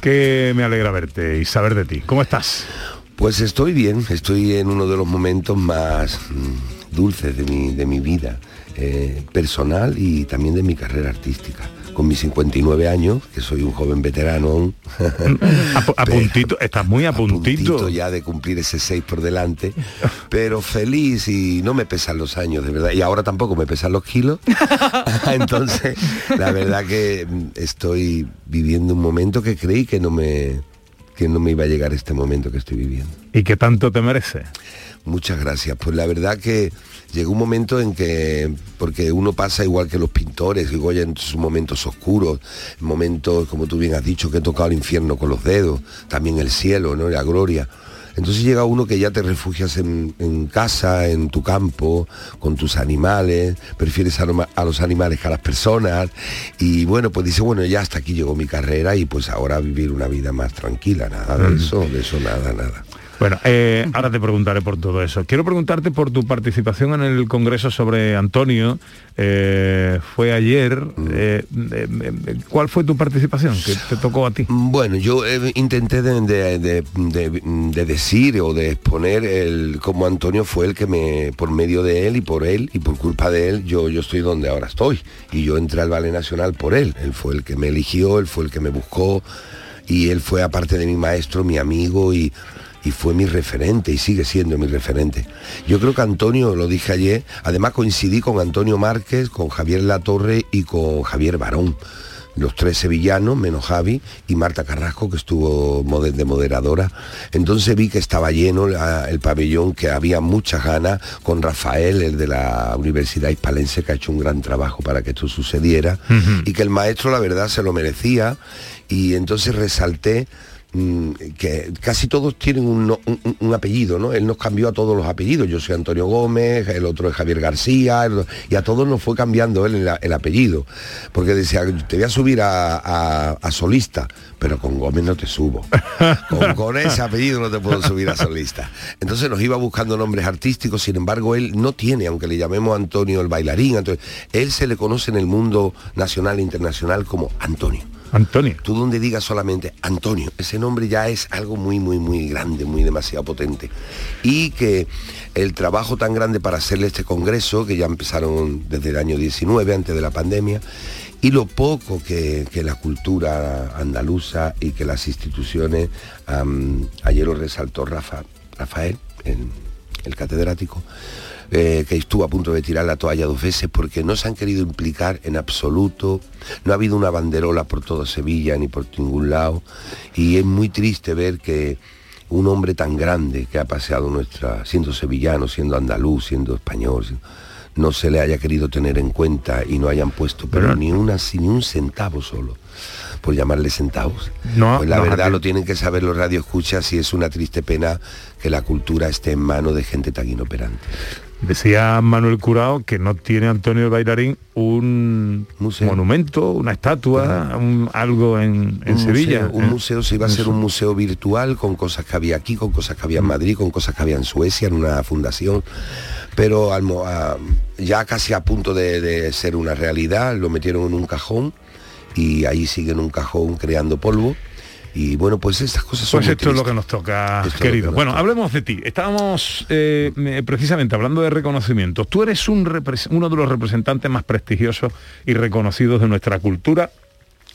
Que me alegra verte y saber de ti. ¿Cómo estás? Pues estoy bien, estoy en uno de los momentos más mm, dulces de mi, de mi vida eh, personal y también de mi carrera artística. Con mis 59 años, que soy un joven veterano aún. A, a puntito, estás muy a puntito. puntito ya de cumplir ese 6 por delante, pero feliz y no me pesan los años, de verdad. Y ahora tampoco me pesan los kilos. Entonces, la verdad que mm, estoy viviendo un momento que creí que no me que no me iba a llegar este momento que estoy viviendo. ¿Y qué tanto te merece? Muchas gracias. Pues la verdad que llegó un momento en que, porque uno pasa igual que los pintores, igual en sus momentos oscuros, momentos, como tú bien has dicho, que he tocado el infierno con los dedos, también el cielo, ¿no? La gloria. Entonces llega uno que ya te refugias en, en casa, en tu campo, con tus animales, prefieres a, lo- a los animales que a las personas. Y bueno, pues dice, bueno, ya hasta aquí llegó mi carrera y pues ahora vivir una vida más tranquila, nada de Mm. eso, de eso nada, nada. Bueno, eh, ahora te preguntaré por todo eso. Quiero preguntarte por tu participación en el Congreso sobre Antonio. Eh, fue ayer. Eh, eh, ¿Cuál fue tu participación? que te tocó a ti? Bueno, yo intenté de, de- de- de- de decir o de exponer el cómo Antonio fue el que me, por medio de él y por él y por culpa de él, yo, yo estoy donde ahora estoy. Y yo entré al Ballet Nacional por él. Él fue el que me eligió, él fue el que me buscó y él fue aparte de mi maestro, mi amigo y, y fue mi referente y sigue siendo mi referente. Yo creo que Antonio, lo dije ayer, además coincidí con Antonio Márquez, con Javier Latorre y con Javier Barón. Los tres sevillanos, menos Javi, y Marta Carrasco, que estuvo de moderadora. Entonces vi que estaba lleno la- el pabellón, que había muchas ganas, con Rafael, el de la Universidad Hispalense, que ha hecho un gran trabajo para que esto sucediera, y que el maestro, la verdad, se lo merecía, y entonces resalté que casi todos tienen un, apellido, ¿no? Él nos cambió a todos los apellidos. Yo soy Antonio Gómez, el otro es Javier García, el- y a todos nos fue cambiando él el, el apellido. Porque decía, te voy a subir a, a- a solista, pero con Gómez no te subo. Con, con ese apellido no te puedo subir a solista. Entonces nos iba buscando nombres artísticos, sin embargo, él no tiene, aunque le llamemos Antonio el bailarín, Antonio, él se le conoce en el mundo nacional e internacional como Antonio. Antonio. Tú donde digas solamente Antonio, ese nombre ya es algo muy, muy, muy grande, muy demasiado potente. Y que el trabajo tan grande para hacerle este congreso, que ya empezaron desde el año 19, antes de la pandemia, y lo poco que, la cultura andaluza y que las instituciones, ayer lo resaltó Rafa, Rafael, el, el catedrático, eh, que estuvo a punto de tirar la toalla dos veces porque no se han querido implicar en absoluto, no ha habido una banderola por toda Sevilla ni por ningún lado y es muy triste ver que un hombre tan grande que ha paseado nuestra, siendo sevillano, siendo andaluz, siendo español, no se le haya querido tener en cuenta y no hayan puesto pero Pero- ni una ni un centavo solo por llamarle centavos. No, pues la no, verdad lo tienen que saber los radioescuchas y es una triste pena que la cultura esté en manos de gente tan inoperante. Decía Manuel Curao que no tiene Antonio el bailarín un monumento, una estatua, un- algo en, en un Sevilla. Museo, un ¿eh? museo se iba a ser un museo virtual con cosas que había aquí, con cosas que había en Madrid, con cosas que había en Suecia, en una fundación. Pero al mo- a- ya casi a punto de, de ser una realidad, lo metieron en un cajón y ahí sigue en un cajón creando polvo. Y bueno, pues estas cosas son Pues esto es lo que nos toca, Esto querido. nos Bueno, toca. hablemos de ti. Estábamos eh, precisamente hablando de reconocimientos. Tú eres un uno de los representantes más prestigiosos y reconocidos de nuestra cultura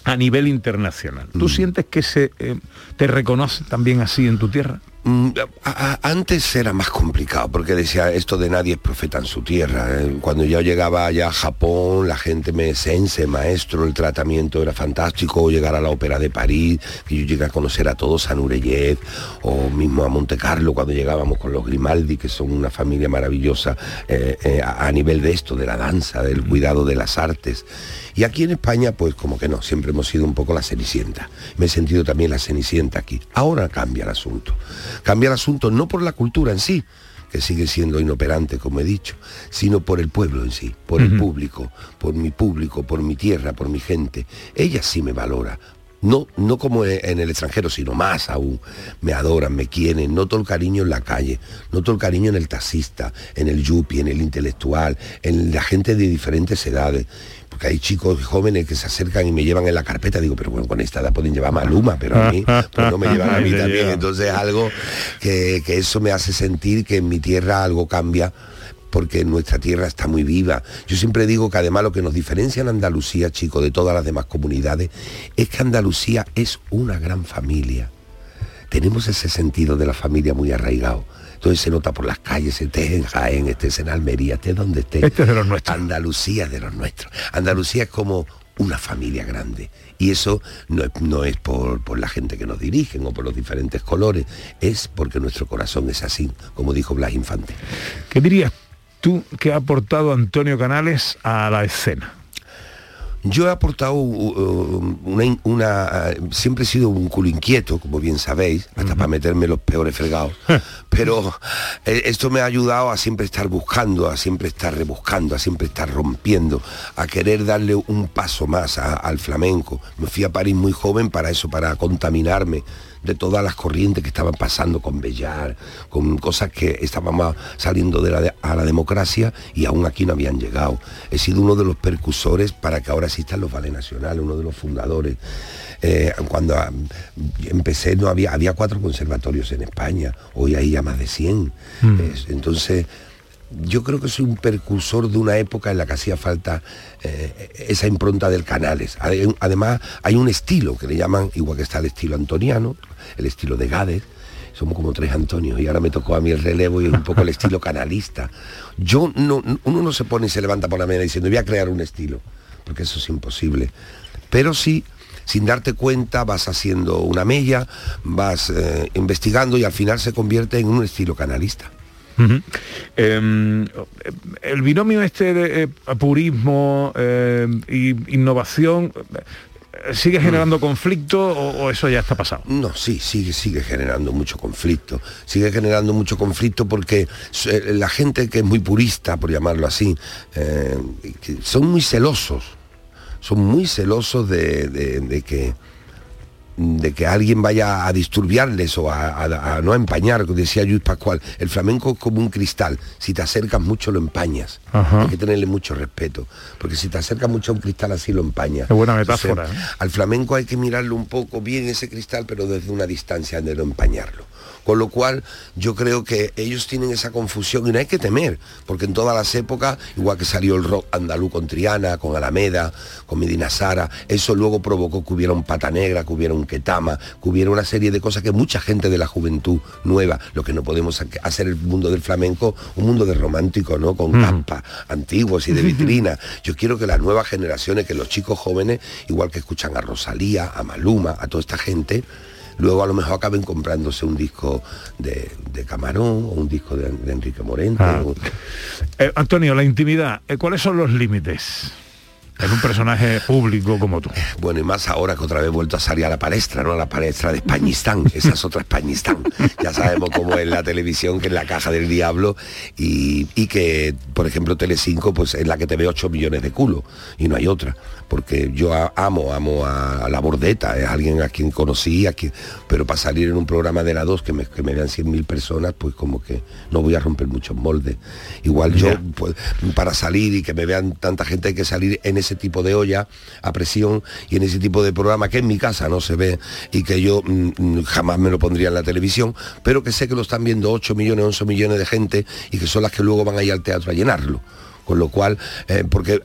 a nivel internacional. Mm. ¿Tú sientes que se eh, te reconoce también así en tu tierra? Mm, Antes era más complicado porque decía esto de nadie es profeta en su tierra. Eh, Cuando yo llegaba allá a Japón, la gente me sense, maestro, el tratamiento era fantástico, llegar a la ópera de París, que yo llegué a conocer a todos, a Nureyev, o mismo a Monte Carlo cuando llegábamos con los Grimaldi, que son una familia maravillosa eh, eh, a, a nivel de esto, de la danza, del cuidado de las artes. Y aquí en España, pues como que no, siempre hemos sido un poco la cenicienta. Me he sentido también la cenicienta aquí. Ahora cambia el asunto. Cambia el asunto no por la cultura en sí, que sigue siendo inoperante, como he dicho, sino por el pueblo en sí, por el público, por mi público, por mi tierra, por mi gente. Ella sí me valora. No, no como e- en el extranjero, sino más aún. Me adoran, me quieren, noto el cariño en la calle, noto el cariño en el taxista, en el yuppie, en el intelectual, en la gente de diferentes edades. Porque hay chicos jóvenes que se acercan y me llevan en la carpeta, digo, pero bueno, con esta edad pueden llevar Maluma, pero a mí, pues no me llevan a mí también. Entonces algo que, que eso me hace sentir que en mi tierra algo cambia porque nuestra tierra está muy viva. Yo siempre digo que además lo que nos diferencia en Andalucía, chicos, de todas las demás comunidades, es que Andalucía es una gran familia. Tenemos ese sentido de la familia muy arraigado. Entonces se nota por las calles, estés en Jaén, estés en Almería, estés donde estés. Este es de los nuestros. Andalucía es de los nuestros. Andalucía es como una familia grande. Y eso no es, no es por, por la gente que nos dirigen o por los diferentes colores, es porque nuestro corazón es así, como dijo Blas Infante. ¿Qué dirías tú que ha aportado Antonio Canales a la escena? Yo he aportado uh, una, in- una, uh, siempre he sido un culo inquieto, como bien sabéis, hasta para meterme los peores fregados. Pero eh, esto me ha ayudado a siempre estar buscando, a siempre estar rebuscando, a siempre estar rompiendo, a querer darle un paso más a- al flamenco. Me fui a París muy joven para eso, para contaminarme de todas las corrientes que estaban pasando con Bellar, con cosas que estaban saliendo de la de- a la democracia y aún aquí no habían llegado. He sido uno de los percursores para que ahora existan los vales nacionales, uno de los fundadores. Eh, cuando ah, empecé no había, había cuatro conservatorios en España, hoy hay ya más de 100. Es- entonces, yo creo que soy un percursor de una época en la que hacía falta eh, esa impronta del Canales. Ade- Además, hay un estilo que le llaman, igual que está el estilo antoniano, el estilo de Gades, somos como tres Antonios y ahora me tocó a mí el relevo y un poco el estilo canalista. Yo no, uno no se pone y se levanta por la mañana diciendo voy a crear un estilo, porque eso es imposible. Pero sí, sin darte cuenta, vas haciendo una mella, vas eh, investigando y al final se convierte en un estilo canalista. Eh, el binomio este de eh, purismo eh, y innovación sigue generando conflicto o, o eso ya está pasado. No, sí, sigue, sigue generando mucho conflicto. Sigue generando mucho conflicto porque eh, la gente que es muy purista, por llamarlo así, eh, son muy celosos. Son muy celosos de, de- de que de que alguien vaya a disturbiarles o a, a- a no empañar, como decía Luis Pascual, el flamenco es como un cristal, si te acercas mucho lo empañas, Ajá. hay que tenerle mucho respeto, porque si te acercas mucho a un cristal así lo empañas. Qué buena Entonces, metáfora, ¿eh? al flamenco hay que mirarlo un poco bien ese cristal, pero desde una distancia de no empañarlo. Con lo cual yo creo que ellos tienen esa confusión y no hay que temer, porque en todas las épocas, igual que salió el rock andaluz con Triana, con Alameda, con Medina Sara, eso luego provocó que hubiera un pata negra, que hubiera un ketama, que hubiera una serie de cosas que mucha gente de la juventud nueva, lo que no podemos ha- hacer el mundo del flamenco, un mundo de romántico, ¿no? Con caspas antiguos y de vitrina. Yo quiero que las nuevas generaciones, que los chicos jóvenes, igual que escuchan a Rosalía, a Maluma, a toda esta gente, luego a lo mejor acaben comprándose un disco de, de Camarón o un disco de, de Enrique Morente. Ah. o- Eh, Antonio, la intimidad, eh, ¿cuáles son los límites en un personaje público como tú? Bueno, y más ahora que otra vez he vuelto a salir a la palestra, ¿no? A la palestra de Españistán. Esa es otra Españistán. Ya sabemos cómo es la televisión, que es la caja del diablo, y, y que, por ejemplo, Telecinco, pues es la que te ve 8 millones de culo, y no hay otra. Porque yo amo, amo a, a la bordeta, es alguien a quien conocí, a quien, pero para salir en un programa de la 2 que me, que me vean 100.000 personas, pues como que no voy a romper muchos moldes. Igual yo, pues, para salir y que me vean tanta gente hay que salir en ese ese tipo de olla a presión y en ese tipo de programa que en mi casa no se ve y que yo mm, mm, jamás me lo pondría en la televisión, pero que sé que lo están viendo 8 millones, 11 millones de gente y que son las que luego van a ir al teatro a llenarlo. Con lo cual, eh, porque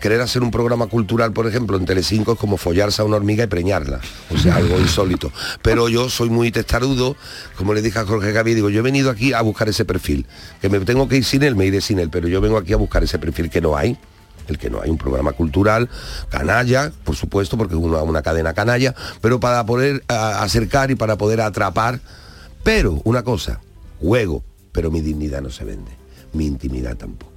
querer hacer un programa cultural, por ejemplo, en Telecinco es como follarse a una hormiga y preñarla. O sea, algo insólito. Pero yo soy muy testarudo, como le dije a Jorge Gaby, digo, yo he venido aquí a buscar ese perfil. Que me tengo que ir sin él, me iré sin él, pero yo vengo aquí a buscar ese perfil que no hay el que no hay un programa cultural, canalla, por supuesto, porque es una, una cadena canalla, pero para poder acercar y para poder atrapar. Pero, una cosa, juego, pero mi dignidad no se vende, mi intimidad tampoco.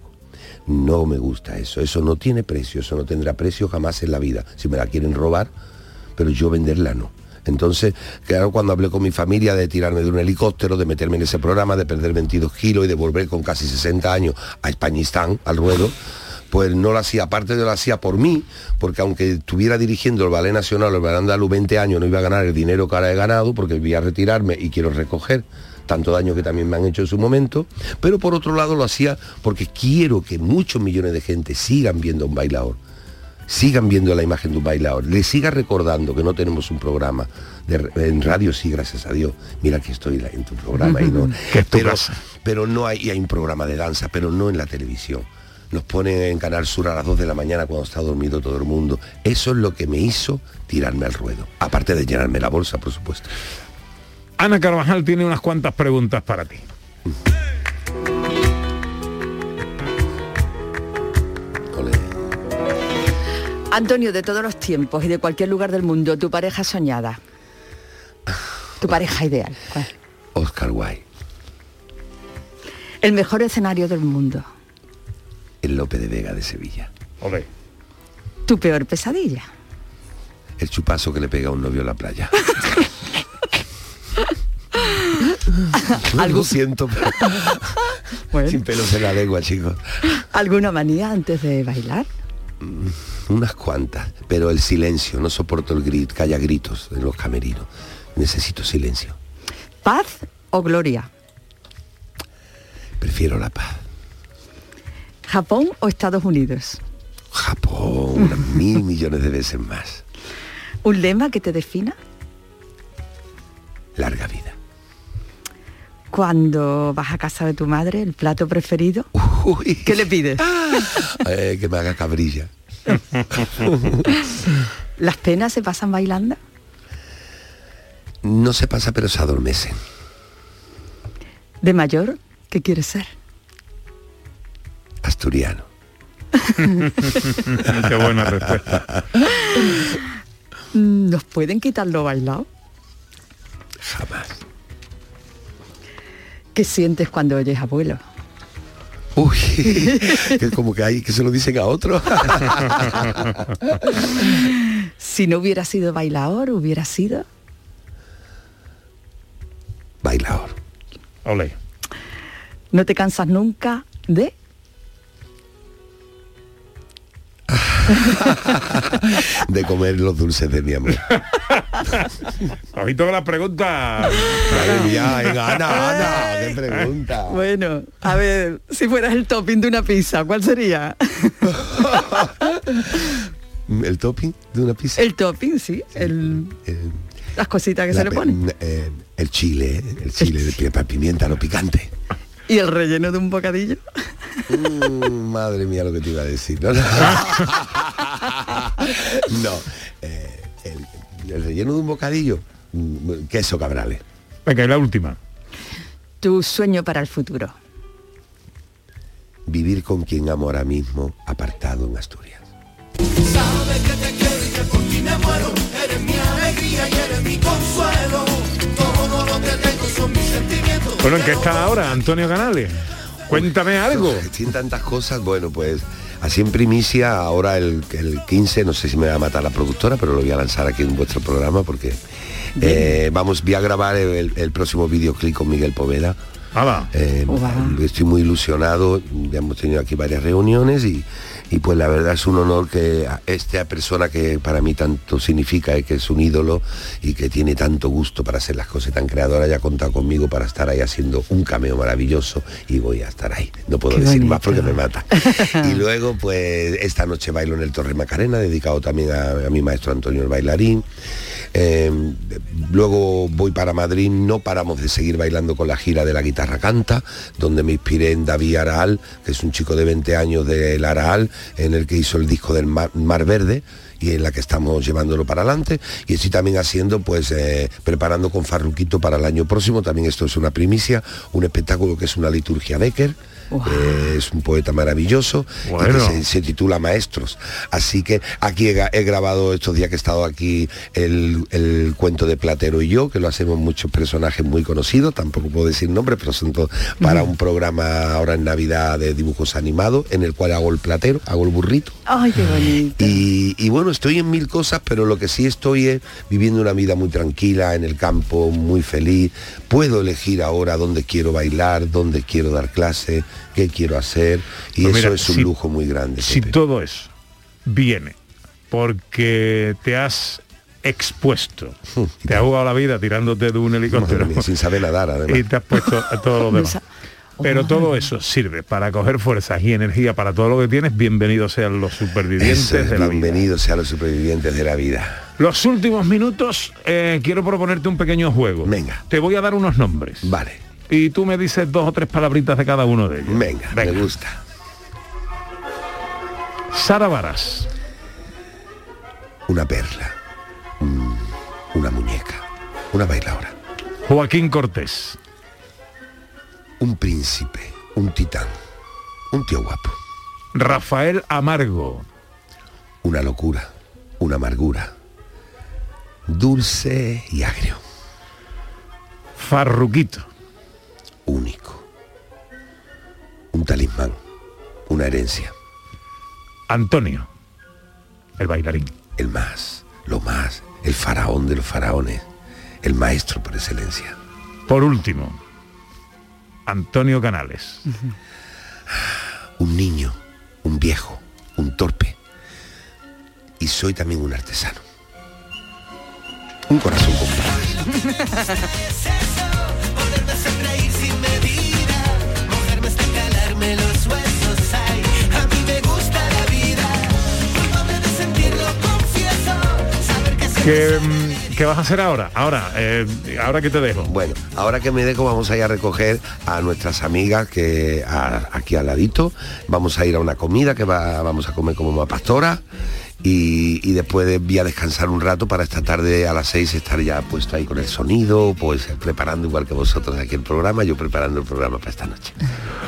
No me gusta eso, eso no tiene precio, eso no tendrá precio jamás en la vida. Si me la quieren robar, pero yo venderla no. Entonces, claro, cuando hablé con mi familia de tirarme de un helicóptero, de meterme en ese programa, de perder 22 kilos y de volver con casi 60 años a Españistán, al ruedo, pues no lo hacía, aparte de lo hacía por mí, porque aunque estuviera dirigiendo el Ballet Nacional o el Ballet Andaluz 20 años, no iba a ganar el dinero que ahora he ganado, porque voy a retirarme y quiero recoger tanto daño que también me han hecho en su momento, pero por otro lado lo hacía porque quiero que muchos millones de gente sigan viendo a un bailador, sigan viendo la imagen de un bailador, le siga recordando que no tenemos un programa de, en radio, sí, gracias a Dios, mira que estoy en tu programa y no, pero, pero no hay, y hay un programa de danza, pero no en la televisión. Nos ponen en Canal Sur a las 2 de la mañana cuando está dormido todo el mundo. Eso es lo que me hizo tirarme al ruedo. Aparte de llenarme la bolsa, por supuesto. Ana Carvajal tiene unas cuantas preguntas para ti. Antonio, de todos los tiempos y de cualquier lugar del mundo, tu pareja soñada. Tu pareja ideal. ¿cuál? Oscar Wilde, El mejor escenario del mundo. El Lope de Vega de Sevilla. Tu peor pesadilla. El chupazo que le pega a un novio en la playa. Lo siento, pero sin pelos en la lengua, chicos. ¿Alguna manía antes de bailar? Unas cuantas, pero el silencio, no soporto el grit, que haya gritos en los camerinos. Necesito silencio. ¿Paz o gloria? Prefiero la paz. ¿Japón o Estados Unidos? Japón, unas mil millones de veces más. ¿Un lema que te defina? Larga vida. Cuando vas a casa de tu madre, el plato preferido. ¿Qué le pides? Eh, que me haga cabrilla. ¿Las penas se pasan bailando? No se pasa, pero se adormecen. ¿De mayor? ¿Qué quieres ser? Asturiano. Qué buena respuesta. ¿Nos pueden quitar lo bailado? Jamás. ¿Qué sientes cuando oyes abuelo? Uy, que como que hay que se lo dicen a otro. si no hubiera sido bailador, hubiera sido bailador. Ole. ¿No te cansas nunca de? de comer los dulces de mi amor. ¿Has visto la pregunta? Madre mía, venga, Ana, Ana, qué pregunta. Bueno, a ver, si fueras el topping de una pizza, ¿cuál sería? ¿El topping de una pizza? El topping, sí. El, las cositas que La se le ponen. eh, el chile, el chile de pi- pimienta, no picante. Y el relleno de un bocadillo. Mm, madre mía lo que te iba a decir. No, no. No, eh, el, el relleno de un bocadillo, mm, queso cabrales. Venga, y la última. Tu sueño para el futuro. Vivir con quien amo ahora mismo, apartado en Asturias. Sabes que te quiero y que por ti me muero. Eres mi alegría y eres mi consuelo. Todo lo que tengo son mis sentimientos. Bueno, ¿en qué está ahora, Antonio Canales? Cuéntame algo. En tantas cosas, bueno, pues así en primicia, ahora el, el 15, no sé si me va a matar la productora, pero lo voy a lanzar aquí en vuestro programa porque eh, vamos, voy a grabar el, el próximo videoclip con Miguel Poveda. Hala. Eh, Estoy muy ilusionado, ya hemos tenido aquí varias reuniones y, y pues la verdad es un honor que a esta persona que para mí tanto significa y que es un ídolo y que tiene tanto gusto para hacer las cosas tan creadoras haya contado conmigo para estar ahí haciendo un cameo maravilloso y voy a estar ahí. No puedo Qué decir bonito. más porque me mata. y luego pues esta noche bailo en el Torre Macarena, dedicado también a, a mi maestro Antonio el bailarín. Eh, luego voy para Madrid, no paramos de seguir bailando con la gira de la guitarra canta, donde me inspiré en David Araal, que es un chico de 20 años del Araal, en el que hizo el disco del Mar, Verde y en la que estamos llevándolo para adelante y estoy también haciendo pues eh, preparando con Farruquito para el año próximo también esto es una primicia un espectáculo que es una liturgia Becker eh, es un poeta maravilloso y que se, se titula Maestros. Así que aquí he, grabado estos días que he estado aquí el, el cuento de Platero y yo, que lo hacemos muchos personajes muy conocidos, tampoco puedo decir nombres, pero son para un programa ahora en Navidad de dibujos animados, en el cual hago el platero, hago el burrito. Ay, qué bonito. Y, y bueno, estoy en mil cosas, pero lo que sí estoy es viviendo una vida muy tranquila, en el campo, muy feliz. Puedo elegir ahora dónde quiero bailar, dónde quiero dar clase, qué quiero hacer. Y Pues eso mira, es un si- lujo muy grande. Si Pepe. todo eso viene porque te has expuesto, te ha jugado la vida tirándote de un helicóptero mía, sin saber nadar, además. y te has puesto a todo lo demás. Pero todo eso sirve para coger fuerzas y energía para todo lo que tienes. Bienvenidos sean los supervivientes es, de la vida. bienvenidos sean los supervivientes de la vida. Los últimos minutos eh, quiero proponerte un pequeño juego. Venga. Te voy a dar unos nombres. Vale. Y tú me dices dos o tres palabritas de cada uno de ellos. Venga, me gusta. Sara Varas. Una perla. Una muñeca. Una bailadora. Joaquín Cortés. Un príncipe. Un titán. Un tío guapo. Rafael Amargo. Una locura. Una amargura. Dulce y agrio. Farruquito. Único. Un talismán. Una herencia. Antonio. El bailarín. El más. Lo más. El faraón de los faraones. El maestro por excelencia. Por último, Antonio Canales. un niño, un viejo, un torpe. Y soy también un artesano. Un corazón con ¿Qué, qué vas a hacer ahora? Ahora, eh, ahora que te dejo. Bueno, ahora que me dejo vamos a ir a recoger a nuestras amigas que a- aquí al ladito. Vamos a ir a una comida que va- vamos a comer como una pastora. Y, y después de- voy a descansar un rato para esta tarde a las seis estar ya puesto ahí con el sonido, pues preparando igual que vosotros aquí el programa, yo preparando el programa para esta noche,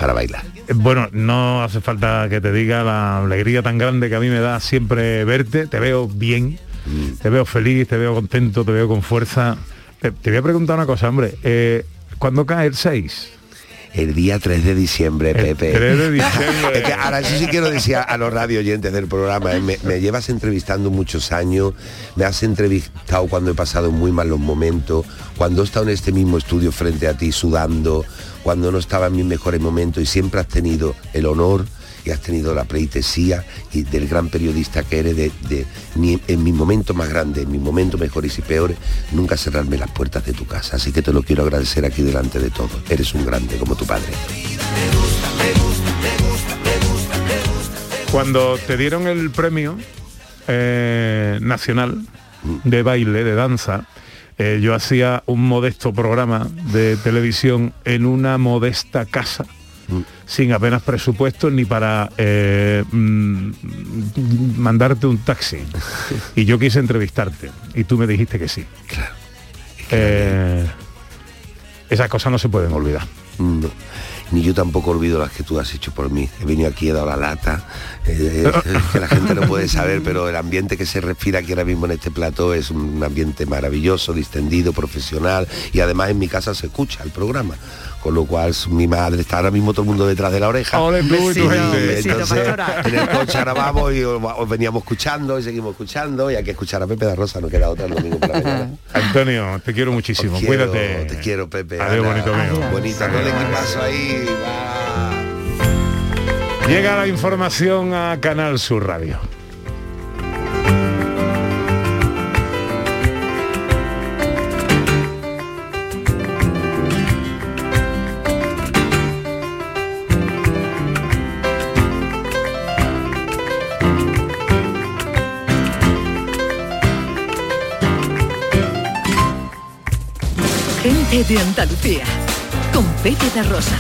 para bailar. Eh, Bueno, no hace falta que te diga la alegría tan grande que a mí me da siempre verte. Te veo bien, te veo feliz, te veo contento, te veo con fuerza. Eh, te voy a preguntar una cosa, hombre. Eh, ¿Cuándo cae el 6? El día 3 de diciembre, Pepe. 3 de diciembre. Es que ahora eso sí quiero decir a, a los radio oyentes del programa, eh, me, me llevas entrevistando muchos años, me has entrevistado cuando he pasado muy malos momentos, cuando he estado en este mismo estudio frente a ti sudando, cuando no estaba en mis mejores momentos y siempre has tenido el honor y has tenido la pleitesía y del gran periodista que eres de, de ni en mis momentos más grandes, en mis momentos mejores y peores, nunca cerrarme las puertas de tu casa. Así que te lo quiero agradecer aquí delante de todos. Eres un grande como tu padre. Cuando te dieron el premio eh, nacional de baile, de danza, eh, yo hacía un modesto programa de televisión en una modesta casa sin apenas presupuesto ni para eh, mm, mandarte un taxi. Y yo quise entrevistarte y tú me dijiste que sí. Eh, esas cosas no se pueden olvidar. No, ni yo tampoco olvido las que tú has hecho por mí. He venido aquí, he dado la lata, eh, que la gente no puede saber, pero el ambiente que se respira aquí ahora mismo en este plató es un ambiente maravilloso, distendido, profesional y además en mi casa se escucha el programa. Con lo cual mi madre está ahora mismo todo el mundo detrás de la oreja. Ole, tú gente. Besito, entonces, pastora. en el coche ahora vamos y os, os veníamos escuchando y seguimos escuchando y hay que escuchar a Pepe de Rosa, no queda otra el domingo por la mañana. Antonio, te quiero muchísimo. Os quiero, Cuídate. Te quiero, Pepe. Adiós, Ana. bonito mío. Bonita, no le paso ahí. va. Llega la información a Canal Sur Radio. De Andalucía, con Pepe de Rosa.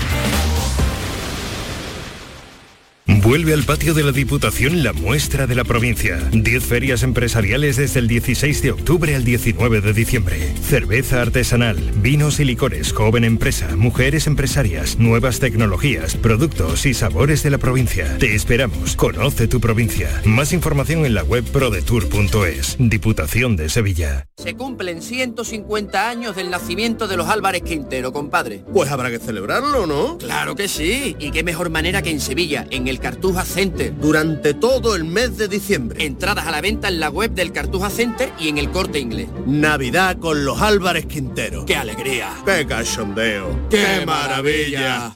Vuelve al patio de la Diputación la muestra de la provincia. 10 ferias empresariales desde el 16 de octubre al 19 de diciembre. Cerveza artesanal, vinos y licores, joven empresa, mujeres empresarias, nuevas tecnologías, productos y sabores de la provincia. Te esperamos. Conoce tu provincia. Más información en la web prodetour.es. Diputación de Sevilla. Se cumplen 150 años del nacimiento de los Álvarez Quintero, compadre. Pues habrá que celebrarlo, ¿no? Claro que sí. Y qué mejor manera que en Sevilla, en el Cartuja Center. Durante todo el mes de diciembre. Entradas a la venta en la web del Cartuja Center y en el corte inglés. Navidad con los Álvarez Quintero. ¡Qué alegría! ¡Qué cachondeo! ¡Qué maravilla!